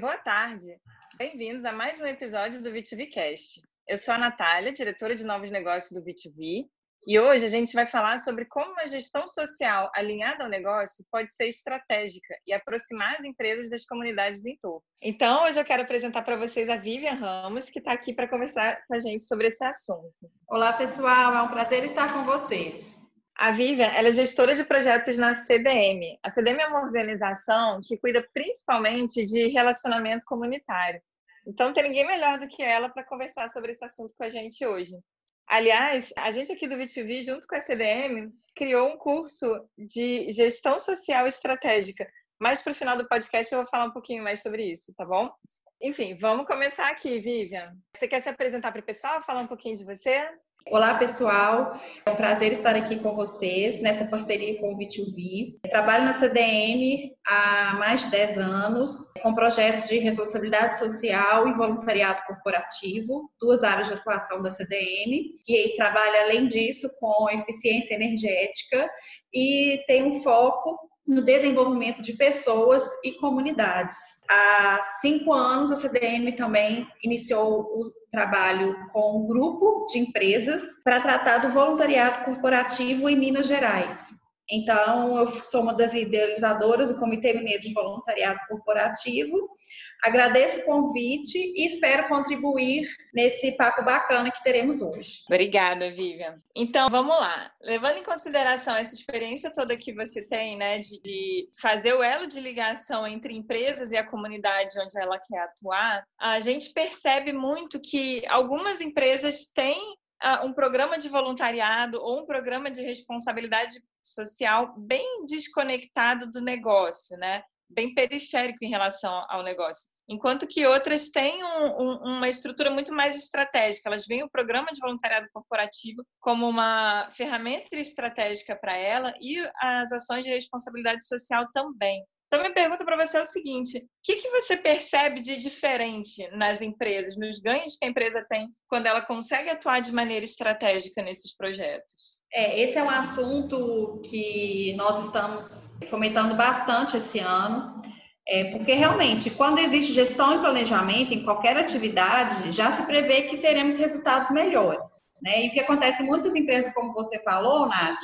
Boa tarde. Bem-vindos a mais um episódio do B2Bcast. Eu sou a Natália, diretora de novos negócios do B2B, e hoje a gente vai falar sobre como a gestão social alinhada ao negócio pode ser estratégica e aproximar as empresas das comunidades do entorno. Então, hoje eu quero apresentar para vocês a Vivian Ramos, que está aqui para conversar com a gente sobre esse assunto. Olá, pessoal, é um prazer estar com vocês. A Vivian é gestora de projetos na CDM. A CDM é uma organização que cuida principalmente de relacionamento comunitário. Então, tem ninguém melhor do que ela para conversar sobre esse assunto com a gente hoje. Aliás, a gente aqui do VTV, junto com a CDM, criou um curso de gestão social estratégica. Mas para o final do podcast eu vou falar um pouquinho mais sobre isso, tá bom? Enfim, vamos começar aqui, Vivian. Você quer se apresentar para o pessoal, falar um pouquinho de você? Olá, pessoal. É um prazer estar aqui com vocês nessa parceria com o V2V. Eu trabalho na CDM há mais de 10 anos, com projetos de responsabilidade social e voluntariado corporativo, duas áreas de atuação da CDM, que trabalha, além disso, com eficiência energética e tem um foco no desenvolvimento de pessoas e comunidades. Há cinco anos, a CDM também iniciou o trabalho com um grupo de empresas para tratar do voluntariado corporativo em Minas Gerais. Então, eu sou uma das idealizadoras do Comitê Mineiro de Voluntariado Corporativo. Agradeço o convite e espero contribuir nesse papo bacana que teremos hoje. Obrigada, Vivian. Então, vamos lá. Levando em consideração essa experiência toda que você tem, né, de, de fazer o elo de ligação entre empresas e a comunidade onde ela quer atuar, a gente percebe muito que algumas empresas têm um programa de voluntariado ou um programa de responsabilidade social bem desconectado do negócio, né? Bem periférico em relação ao negócio. Enquanto que outras têm um, um, uma estrutura muito mais estratégica. Elas veem o programa de voluntariado corporativo como uma ferramenta estratégica para ela e as ações de responsabilidade social também. Então, minha pergunta para você é o seguinte: o que, que você percebe de diferente nas empresas, nos ganhos que a empresa tem quando ela consegue atuar de maneira estratégica nesses projetos? É, esse é um assunto que nós estamos fomentando bastante esse ano. É, porque realmente, quando existe gestão e planejamento em qualquer atividade, já se prevê que teremos resultados melhores. Né? E o que acontece em muitas empresas, como você falou, Nath,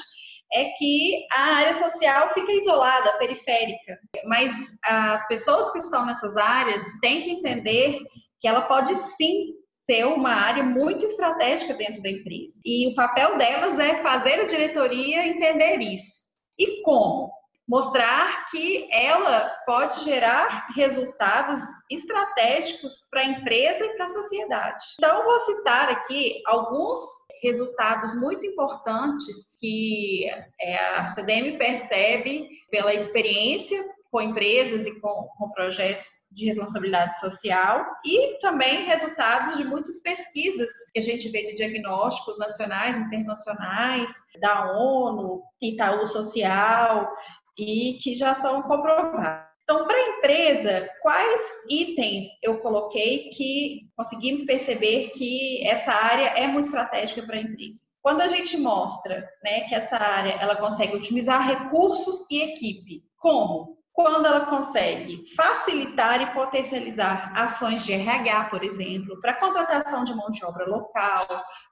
é que a área social fica isolada, periférica. Mas as pessoas que estão nessas áreas têm que entender que ela pode sim ser uma área muito estratégica dentro da empresa. E o papel delas é fazer a diretoria entender isso. E como? Mostrar que ela pode gerar resultados estratégicos para a empresa e para a sociedade. Então, vou citar aqui alguns resultados muito importantes que é, a CDM percebe pela experiência com empresas e com, com, projetos de responsabilidade social e também resultados de muitas pesquisas que a gente vê de diagnósticos nacionais, internacionais, da ONU, Itaú Social e que já são comprovados. Então, para a empresa, quais itens eu coloquei que conseguimos perceber que essa área é muito estratégica para a empresa? Quando a gente mostra né, que essa área ela consegue otimizar recursos e equipe, como? Quando ela consegue facilitar e potencializar ações de RH, por exemplo, para contratação de mão de obra local,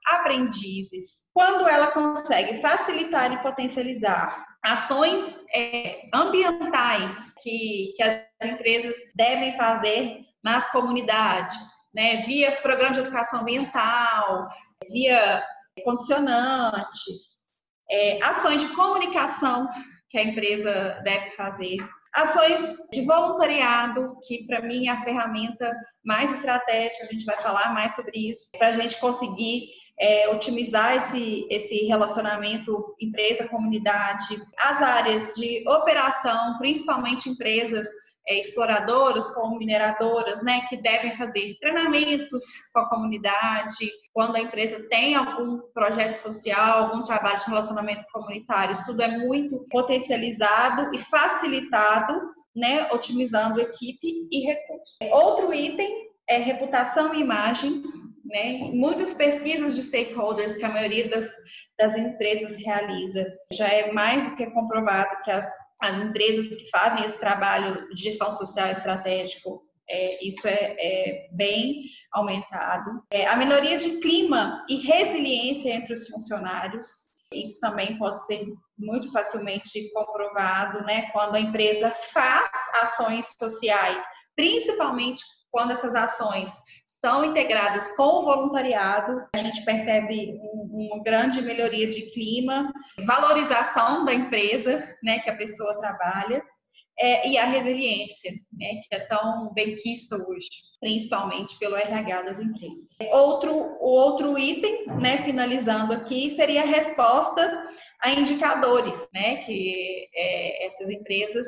aprendizes. Quando ela consegue facilitar e potencializar ações é, ambientais que, que as empresas devem fazer nas comunidades, né, via programa de educação ambiental, via condicionantes, é, ações de comunicação que a empresa deve fazer, ações de voluntariado, que para mim é a ferramenta mais estratégica, a gente vai falar mais sobre isso, para a gente conseguir é, otimizar esse, esse relacionamento empresa-comunidade, as áreas de operação, principalmente empresas é, exploradoras como mineradoras, né, que devem fazer treinamentos com a comunidade, quando a empresa tem algum projeto social, algum trabalho de relacionamento comunitário, isso tudo é muito potencializado e facilitado, né, otimizando equipe e recursos. Outro item é reputação e imagem, né? Muitas pesquisas de stakeholders que a maioria das, das empresas realiza já é mais do que comprovado que as, as empresas que fazem esse trabalho de gestão social estratégico é, isso é, é, bem aumentado. É, a melhoria de clima e resiliência entre os funcionários, isso também pode ser muito facilmente comprovado, né? Quando a empresa faz ações sociais, principalmente quando essas ações são integradas com o voluntariado, a gente percebe uma grande melhoria de clima, valorização da empresa, né, que a pessoa trabalha, é, e a resiliência, né, que é tão bem quista hoje, principalmente pelo RH das empresas. Outro, outro item, né, finalizando aqui, seria a resposta a indicadores, né, que é, essas empresas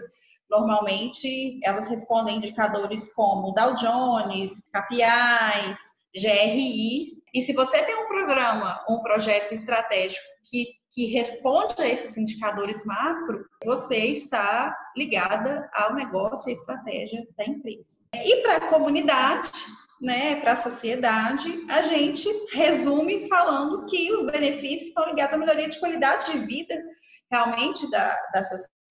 normalmente elas respondem indicadores como Dow Jones, KPIs, GRI. E se você tem um programa, um projeto estratégico que, que responde a esses indicadores macro, você está ligada ao negócio e estratégia da empresa. E para a comunidade, né, para a sociedade, a gente resume falando que os benefícios estão ligados à melhoria de qualidade de vida realmente da, da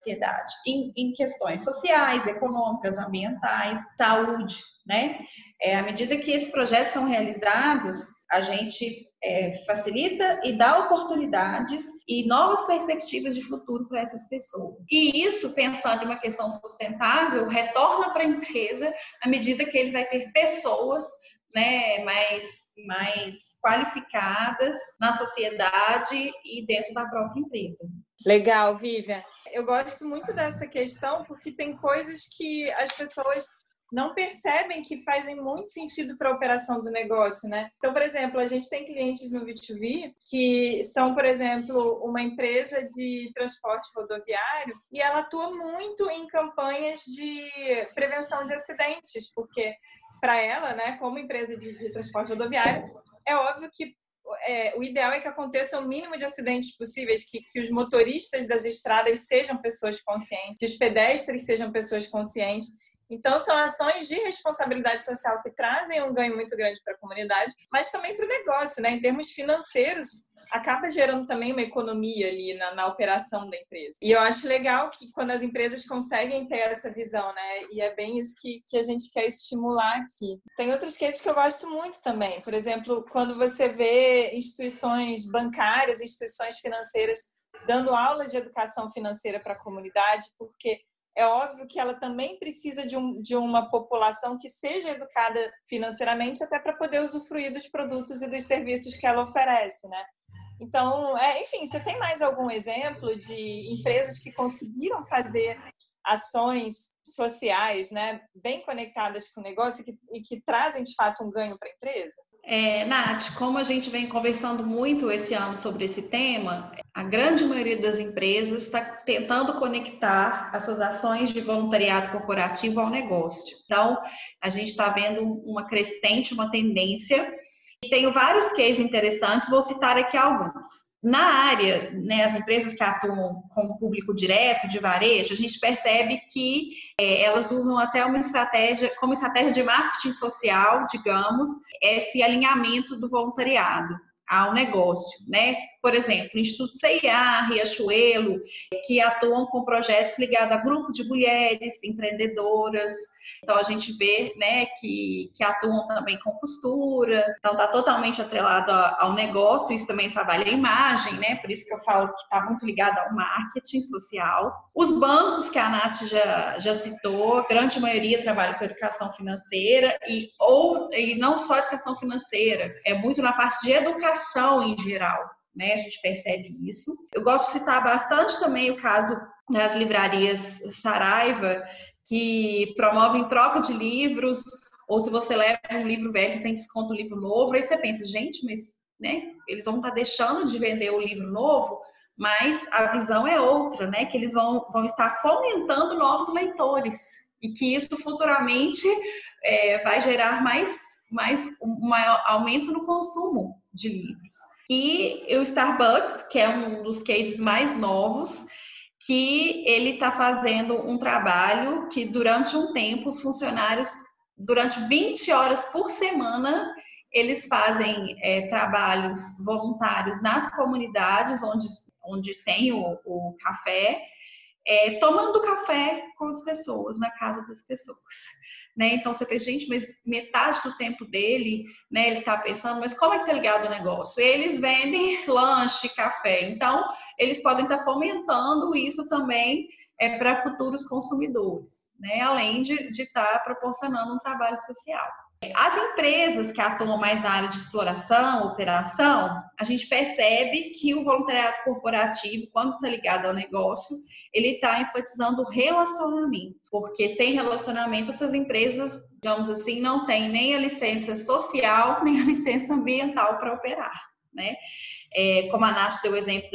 sociedade, em, em questões sociais, econômicas, ambientais, saúde, né? É, à medida que esses projetos são realizados, a gente é, facilita e dá oportunidades e novas perspectivas de futuro para essas pessoas. E isso, pensando em uma questão sustentável, retorna para a empresa à medida que ele vai ter pessoas né, mais, mais qualificadas na sociedade e dentro da própria empresa. Legal, Vivian. Eu gosto muito dessa questão porque tem coisas que as pessoas não percebem que fazem muito sentido para a operação do negócio, né? Então, por exemplo, a gente tem clientes no B2B que são, por exemplo, uma empresa de transporte rodoviário e ela atua muito em campanhas de prevenção de acidentes, porque para ela, né, como empresa de, de transporte rodoviário, é óbvio que é, o ideal é que aconteça o mínimo de acidentes possíveis, que, que os motoristas das estradas sejam pessoas conscientes, que os pedestres sejam pessoas conscientes. Então, são ações de responsabilidade social que trazem um ganho muito grande para a comunidade, mas também para o negócio, né? Em termos financeiros, acaba gerando também uma economia ali na, na, operação da empresa. E eu acho legal que quando as empresas conseguem ter essa visão, né? E é bem isso que, que a gente quer estimular aqui. Tem outros cases que eu gosto muito também. Por exemplo, quando você vê instituições bancárias, instituições financeiras dando aulas de educação financeira para a comunidade, porque é óbvio que ela também precisa de, um, de uma população que seja educada financeiramente até para poder usufruir dos produtos e dos serviços que ela oferece, né? Então, é, enfim, você tem mais algum exemplo de empresas que conseguiram fazer ações sociais, né, bem conectadas com o negócio e que, e que trazem de fato um ganho para a empresa? É, Nath, como a gente vem conversando muito esse ano sobre esse tema, a grande maioria das empresas está tentando conectar as suas ações de voluntariado corporativo ao negócio. Então, a gente está vendo uma crescente, uma tendência. E tenho vários cases interessantes, vou citar aqui alguns. Na área, né, as empresas que atuam com o público direto, de varejo, a gente percebe que é, elas usam até uma estratégia, como estratégia de marketing social, digamos, esse alinhamento do voluntariado ao negócio, né? Por exemplo, Instituto CIA, Riachuelo, que atuam com projetos ligados a grupo de mulheres empreendedoras, então a gente vê, né, que, que atuam também com costura. Então está totalmente atrelado ao negócio. Isso também trabalha a imagem, né? Por isso que eu falo que está muito ligado ao marketing social. Os bancos que a Nath já, já citou, a grande maioria trabalha com educação financeira e ou e não só educação financeira, é muito na parte de educação em geral. Né, a gente percebe isso. Eu gosto de citar bastante também o caso das livrarias Saraiva, que promovem troca de livros, ou se você leva um livro velho, você tem desconto no livro novo, aí você pensa, gente, mas né, eles vão estar tá deixando de vender o livro novo, mas a visão é outra, né? Que eles vão, vão estar fomentando novos leitores e que isso futuramente é, vai gerar mais, mais um maior aumento no consumo de livros. E o Starbucks, que é um dos cases mais novos, que ele está fazendo um trabalho que durante um tempo os funcionários, durante 20 horas por semana, eles fazem é, trabalhos voluntários nas comunidades onde, onde tem o, o café, é, tomando café com as pessoas, na casa das pessoas. Né? Então você pensa, gente, mas metade do tempo dele, né, ele está pensando, mas como é que tá ligado o negócio? Eles vendem lanche, café, então eles podem estar tá fomentando isso também é, para futuros consumidores, né? Além de estar tá proporcionando um trabalho social. As empresas que atuam mais na área de exploração, operação, a gente percebe que o voluntariado corporativo, quando está ligado ao negócio, ele está enfatizando o relacionamento, porque sem relacionamento essas empresas, digamos assim, não têm nem a licença social nem a licença ambiental para operar, né? É, como a Nath deu o exemplo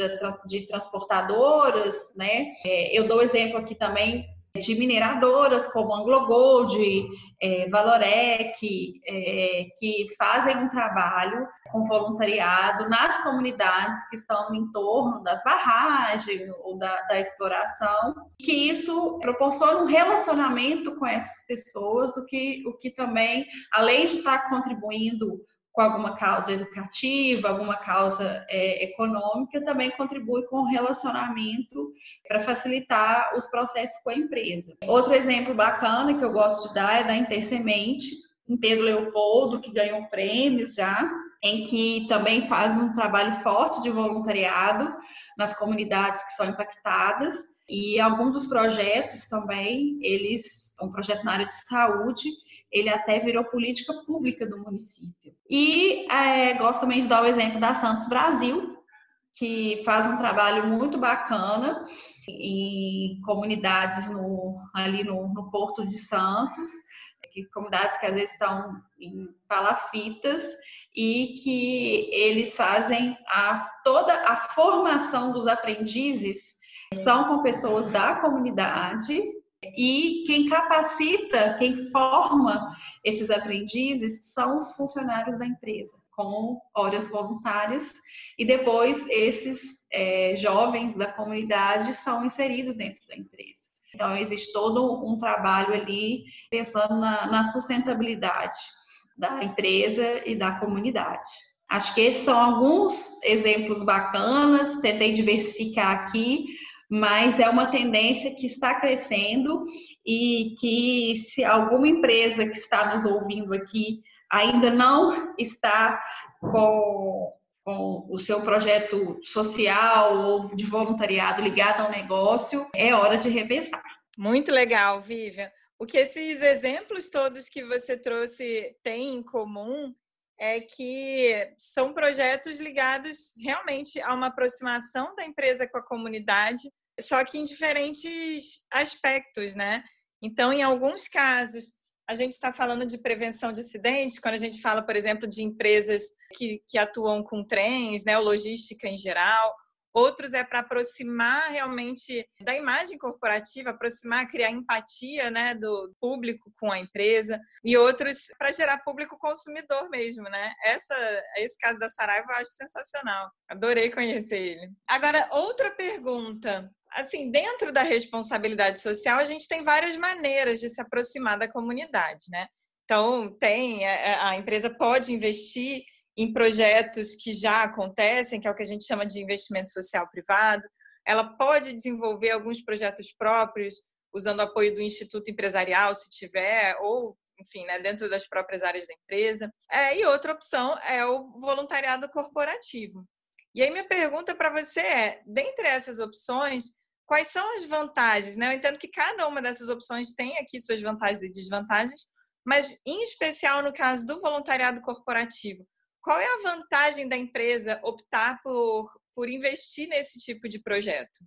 de transportadoras, né? É, eu dou exemplo aqui também de mineradoras como Anglo Gold, é, Valorec, é, que fazem um trabalho com voluntariado nas comunidades que estão no entorno das barragens ou da, da exploração, que isso proporciona um relacionamento com essas pessoas, o que, o que também, além de estar contribuindo com alguma causa educativa, alguma causa é, econômica, também contribui com o relacionamento para facilitar os processos com a empresa. Outro exemplo bacana que eu gosto de dar é da Intersemente, em Pedro Leopoldo, que ganhou prêmios já, em que também faz um trabalho forte de voluntariado nas comunidades que são impactadas. E alguns dos projetos também, eles, um projeto na área de saúde, ele até virou política pública do município. E é, gosto também de dar o exemplo da Santos Brasil, que faz um trabalho muito bacana em comunidades no, ali no, no Porto de Santos, que, comunidades que às vezes estão em palafitas e que eles fazem a, toda a formação dos aprendizes são com pessoas da comunidade e quem capacita, quem forma esses aprendizes são os funcionários da empresa, com horas voluntárias, e depois esses é, jovens da comunidade são inseridos dentro da empresa. Então, existe todo um trabalho ali pensando na, na sustentabilidade da empresa e da comunidade. Acho que esses são alguns exemplos bacanas, tentei diversificar aqui, mas é uma tendência que está crescendo e que se alguma empresa que está nos ouvindo aqui ainda não está com, com o seu projeto social ou de voluntariado ligado ao negócio, é hora de repensar. Muito legal, Vivian. O que esses exemplos todos que você trouxe têm em comum é que são projetos ligados realmente a uma aproximação da empresa com a comunidade, só que em diferentes aspectos, né? Então, em alguns casos, a gente está falando de prevenção de acidentes, quando a gente fala, por exemplo, de empresas que, que atuam com trens, né, logística em geral, outros é para aproximar realmente da imagem corporativa, aproximar, criar empatia né, do público com a empresa, e outros para gerar público consumidor mesmo, né? Essa, esse caso da Saraiva eu acho sensacional. Adorei conhecer ele. Agora, outra pergunta. Assim, dentro da responsabilidade social, a gente tem várias maneiras de se aproximar da comunidade, né? Então, tem, a empresa pode investir em projetos que já acontecem, que é o que a gente chama de investimento social privado. Ela pode desenvolver alguns projetos próprios, usando o apoio do Instituto Empresarial, se tiver, ou, enfim, né, dentro das próprias áreas da empresa. É, e outra opção é o voluntariado corporativo. E aí, minha pergunta para você é: dentre essas opções, quais são as vantagens? Né? Eu entendo que cada uma dessas opções tem aqui suas vantagens e desvantagens, mas, em especial no caso do voluntariado corporativo, qual é a vantagem da empresa optar por, por investir nesse tipo de projeto?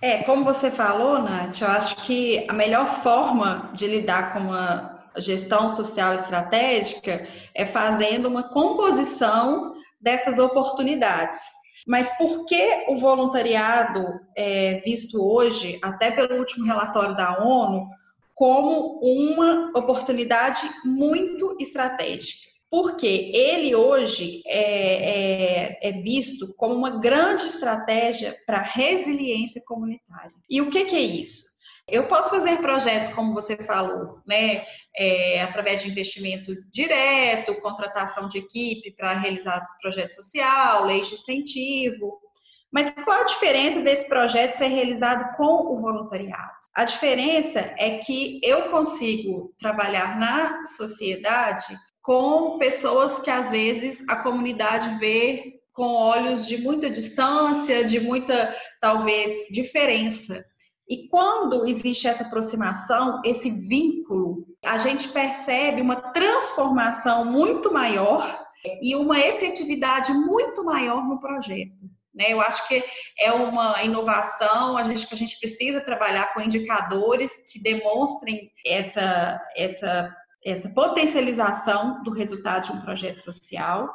É, como você falou, Nath, eu acho que a melhor forma de lidar com uma gestão social estratégica é fazendo uma composição dessas oportunidades. Mas por que o voluntariado é visto hoje, até pelo último relatório da ONU, como uma oportunidade muito estratégica? Porque ele hoje é, é, é, visto como uma grande estratégia para resiliência comunitária. E o que, que, é isso? Eu posso fazer projetos, como você falou, né, é, através de investimento direto, contratação de equipe para realizar projeto social, leis de incentivo, Mas qual a diferença desse projeto ser realizado com o voluntariado? A diferença é que eu consigo trabalhar na sociedade com pessoas que às vezes a comunidade vê com olhos de muita distância, de muita, talvez, diferença. E quando existe essa aproximação, esse vínculo, a gente percebe uma transformação muito maior e uma efetividade muito maior no projeto. Né? Eu acho que é uma inovação, a gente, a gente precisa trabalhar com indicadores que demonstrem essa, essa, essa potencialização do resultado de um projeto social.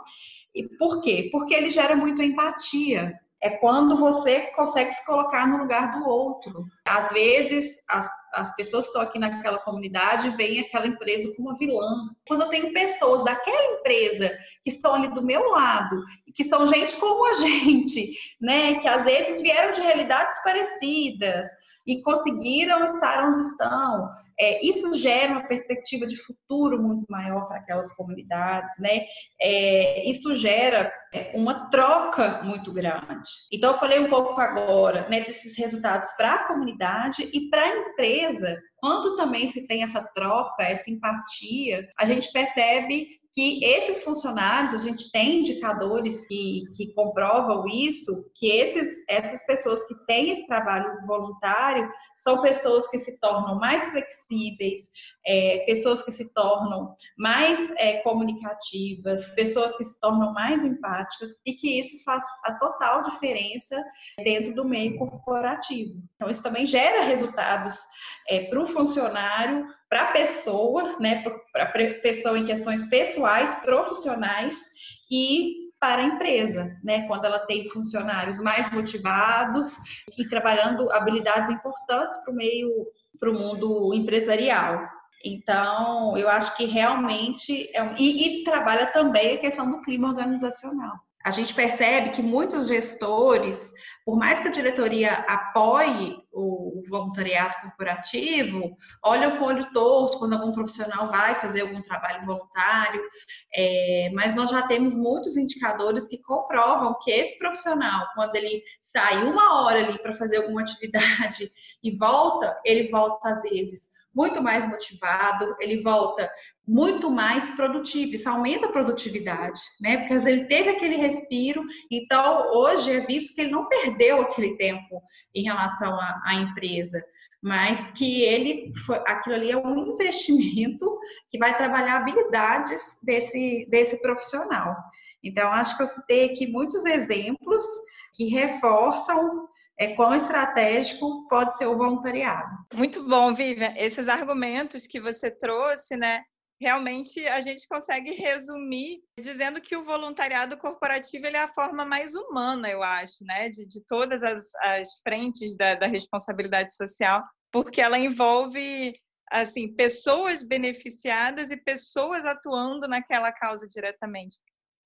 E por quê? Porque ele gera muito empatia é quando você consegue se colocar no lugar do outro. Às vezes, as, as pessoas que estão aqui naquela comunidade veem aquela empresa como uma vilã. Quando eu tenho pessoas daquela empresa que estão ali do meu lado, que são gente como a gente, né? Que às vezes vieram de realidades parecidas e conseguiram estar onde estão. É, isso gera uma perspectiva de futuro muito maior para aquelas comunidades, né? É, isso gera é, uma troca muito grande. Então, eu falei um pouco agora né, desses resultados para a comunidade e para a empresa. Quando também se tem essa troca, essa empatia, a gente percebe que esses funcionários, a gente tem indicadores que, que comprovam isso, que esses, essas pessoas que têm esse trabalho voluntário são pessoas que se tornam mais flexíveis, é, pessoas que se tornam mais é, comunicativas, pessoas que se tornam mais empáticas e que isso faz a total diferença dentro do meio corporativo. Então, isso também gera resultados é, para o funcionário, para a pessoa, né, para a pessoa em questões pessoais, profissionais e para a empresa, né, quando ela tem funcionários mais motivados e trabalhando habilidades importantes para o meio, para o mundo empresarial. Então, eu acho que realmente é um... e, e trabalha também a questão do clima organizacional. A gente percebe que muitos gestores por mais que a diretoria apoie o voluntariado corporativo, olha com o olho torto quando algum profissional vai fazer algum trabalho voluntário, é, mas nós já temos muitos indicadores que comprovam que esse profissional, quando ele sai uma hora ali para fazer alguma atividade e volta, ele volta às vezes muito mais motivado, ele volta muito mais produtivo, isso aumenta a produtividade, né? Porque ele teve aquele respiro, então hoje é visto que ele não perdeu aquele tempo em relação à, à empresa, mas que ele aquilo ali é um investimento que vai trabalhar habilidades desse, desse profissional. Então, acho que eu citei aqui muitos exemplos que reforçam é quão estratégico pode ser o voluntariado. Muito bom, Vivian. Esses argumentos que você trouxe, né? Realmente a gente consegue resumir dizendo que o voluntariado corporativo é a forma mais humana, eu acho, né? De, de todas as, as frentes da, da responsabilidade social, porque ela envolve assim pessoas beneficiadas e pessoas atuando naquela causa diretamente.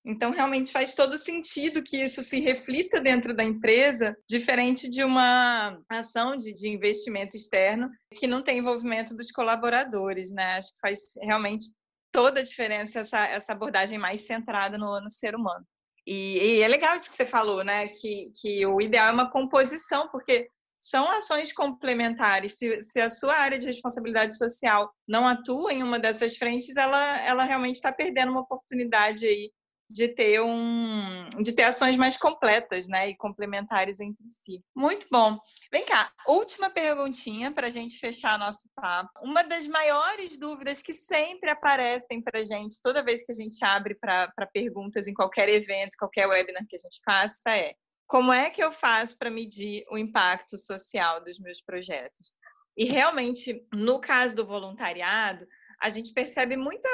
Então, realmente faz todo sentido que isso se reflita dentro da empresa, diferente de uma ação de, de investimento externo que não tem envolvimento dos colaboradores, né? Acho que faz realmente toda a diferença essa, essa abordagem mais centrada no, no ser humano. E, e, é legal isso que você falou, né? Que, que o ideal é uma composição, porque são ações complementares. Se, se, a sua área de responsabilidade social não atua em uma dessas frentes, ela, ela realmente está perdendo uma oportunidade aí de ter um de ter ações mais completas, né, e complementares entre si. Muito bom. Vem cá, última perguntinha para a gente fechar nosso papo. Uma das maiores dúvidas que sempre aparecem para a gente toda vez que a gente abre para perguntas em qualquer evento, qualquer webinar que a gente faça é como é que eu faço para medir o impacto social dos meus projetos? E realmente, no caso do voluntariado, a gente percebe muita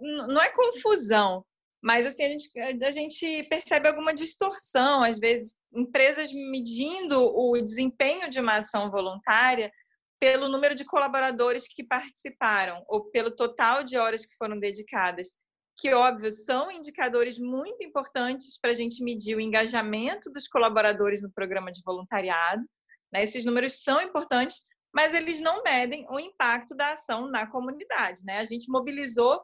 não é confusão, mas assim a gente, a gente percebe alguma distorção, às vezes empresas medindo o desempenho de uma ação voluntária pelo número de colaboradores que participaram ou pelo total de horas que foram dedicadas, que óbvio são indicadores muito importantes para a gente medir o engajamento dos colaboradores no programa de voluntariado. Né? Esses números são importantes, mas eles não medem o impacto da ação na comunidade. Né? A gente mobilizou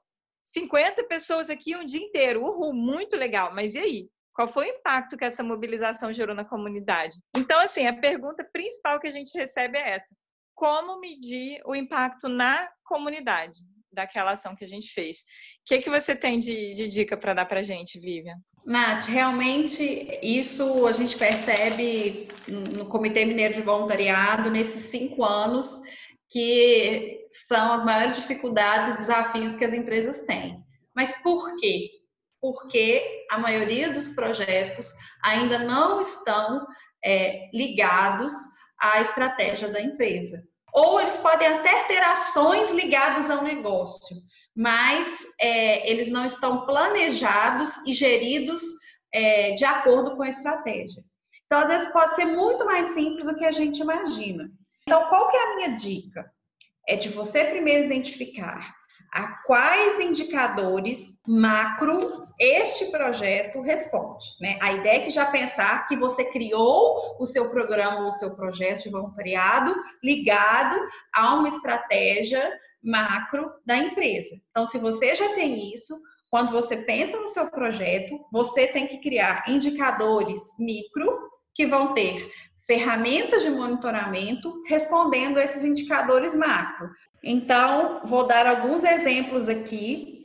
50 pessoas aqui um dia inteiro. Uhul, muito legal. Mas e aí? Qual foi o impacto que essa mobilização gerou na comunidade? Então, assim, a pergunta principal que a gente recebe é essa: como medir o impacto na comunidade? daquela ação que a gente fez. O que, que você tem de, de dica para dar para a gente, Vivian? Nath, realmente isso a gente percebe no Comitê Mineiro de Voluntariado nesses cinco anos que são as maiores dificuldades e desafios que as empresas têm. Mas por quê? Porque a maioria dos projetos ainda não estão é, ligados à estratégia da empresa. Ou eles podem até ter ações ligadas ao negócio, mas é, eles não estão planejados e geridos é, de acordo com a estratégia. Então, às vezes, pode ser muito mais simples do que a gente imagina. Então, qual que é a minha dica? É de você primeiro identificar a quais indicadores macro este projeto responde. Né? A ideia é que já pensar que você criou o seu programa ou o seu projeto de voluntariado ligado a uma estratégia macro da empresa. Então, se você já tem isso, quando você pensa no seu projeto, você tem que criar indicadores micro que vão ter ferramentas de monitoramento respondendo a esses indicadores macro. Então, vou dar alguns exemplos aqui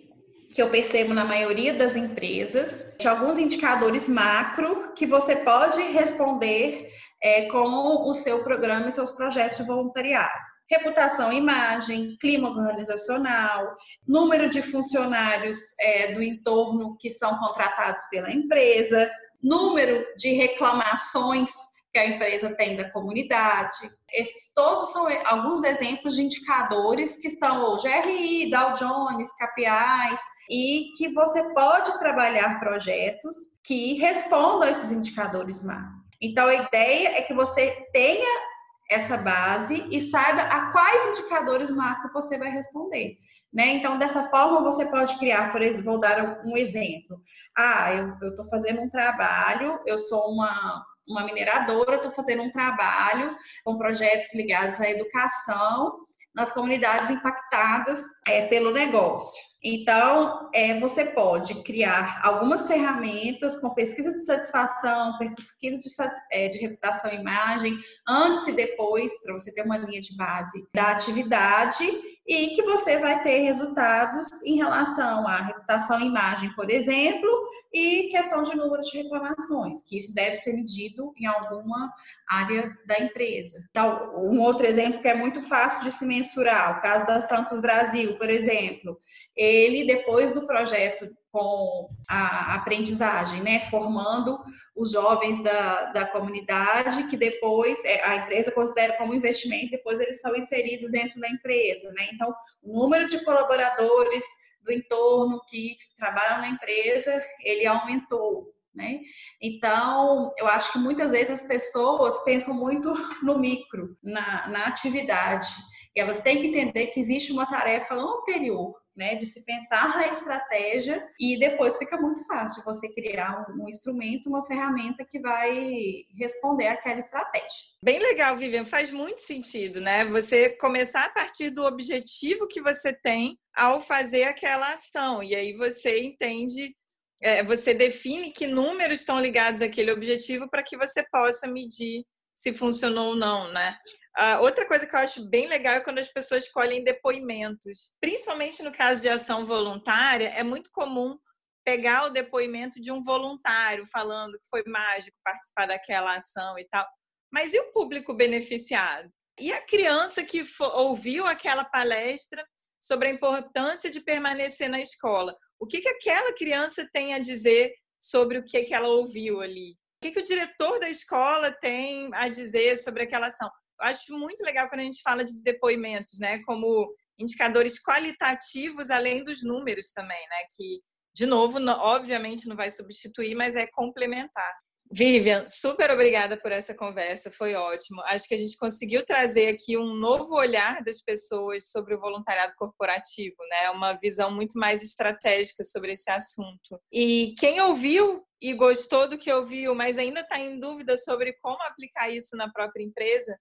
que eu percebo na maioria das empresas, de alguns indicadores macro que você pode responder é, com o seu programa e seus projetos de voluntariado. Reputação e imagem, clima organizacional, número de funcionários é, do entorno que são contratados pela empresa, número de reclamações que a empresa tem da comunidade. Esses todos são alguns exemplos de indicadores que estão hoje GRI, Dow Jones, KPIs, e que você pode trabalhar projetos que respondam a esses indicadores macro. Então, a ideia é que você tenha essa base e saiba a quais indicadores macro você vai responder. Né? Então, dessa forma, você pode criar, por exemplo, vou dar um exemplo. Ah, eu estou fazendo um trabalho, eu sou uma, uma mineradora, estou fazendo um trabalho com projetos ligados à educação nas comunidades impactadas é, pelo negócio. Então, é, você pode criar algumas ferramentas com pesquisa de satisfação, pesquisa de, é, de reputação e imagem, antes e depois, para você ter uma linha de base da atividade, e que você vai ter resultados em relação à reputação e imagem, por exemplo, e questão de número de reclamações, que isso deve ser medido em alguma área da empresa. Então, um outro exemplo que é muito fácil de se mensurar, o caso da Santos Brasil, por exemplo ele, depois do projeto com a aprendizagem, né, formando os jovens da, da comunidade, que depois é, a empresa considera como investimento, depois eles são inseridos dentro da empresa, né? Então, o número de colaboradores do entorno que trabalham na empresa, ele aumentou, né? Então, eu acho que muitas vezes as pessoas pensam muito no micro, na, na atividade. E elas têm que entender que existe uma tarefa anterior né, de se pensar a estratégia e depois fica muito fácil você criar um, um, instrumento, uma ferramenta que vai responder àquela estratégia. Bem legal, Vivian, faz muito sentido, né? Você começar a partir do objetivo que você tem ao fazer aquela ação e aí você entende é, você define que números estão ligados àquele objetivo para que você possa medir se funcionou ou não, né? Uh, outra coisa que eu acho bem legal é quando as pessoas escolhem depoimentos. Principalmente no caso de ação voluntária, é muito comum pegar o depoimento de um voluntário falando que foi mágico participar daquela ação e tal. Mas e o público beneficiado? E a criança que ouviu aquela palestra sobre a importância de permanecer na escola? O que, que aquela criança tem a dizer sobre o que, que ela ouviu ali? Que, que o diretor da escola tem a dizer sobre aquela ação? Eu acho muito legal quando a gente fala de depoimentos, né? Como indicadores qualitativos além dos números também, né? Que, de novo, obviamente não vai substituir, mas é complementar. Vivian, super obrigada por essa conversa, foi ótimo. Acho que a gente conseguiu trazer aqui um novo olhar das pessoas sobre o voluntariado corporativo, né? Uma visão muito mais estratégica sobre esse assunto. E quem ouviu e gostou do que ouviu, mas ainda está em dúvida sobre como aplicar isso na própria empresa,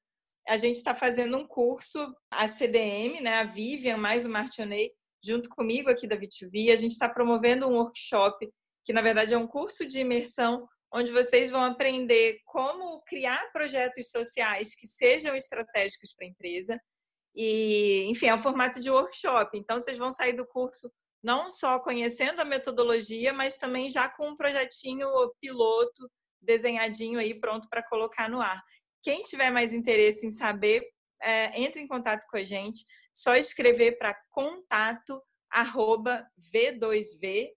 a gente está fazendo um curso, a CDM, né? A Vivian mais o Martionei, junto comigo aqui da V2V, a gente está promovendo um workshop que na verdade é um curso de imersão onde vocês vão aprender como criar projetos sociais que sejam estratégicos para a empresa. E, enfim, é um formato de workshop. Então, vocês vão sair do curso não só conhecendo a metodologia, mas também já com um projetinho piloto desenhadinho aí pronto para colocar no ar. Quem tiver mais interesse em saber, é, entre em contato com a gente. Só escrever para contato v2v.net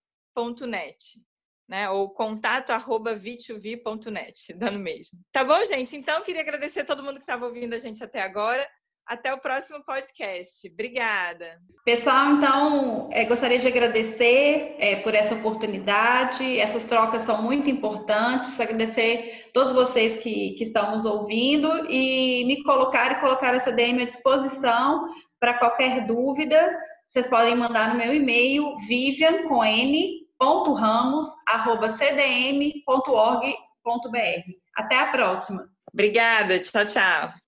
né? Ou contato arroba v2v.net, dando mesmo. Tá bom, gente? Então, queria agradecer a todo mundo que estava ouvindo a gente até agora. Até o próximo podcast. Obrigada. Pessoal, então, é, gostaria de agradecer é, por essa oportunidade. Essas trocas são muito importantes. Agradecer todos vocês que, que estão nos ouvindo e me colocar e colocar essa DM à disposição para qualquer dúvida. Vocês podem mandar no meu e-mail, vivian, com N, ramos@cdm.org.br. Até a próxima. Obrigada, tchau, tchau.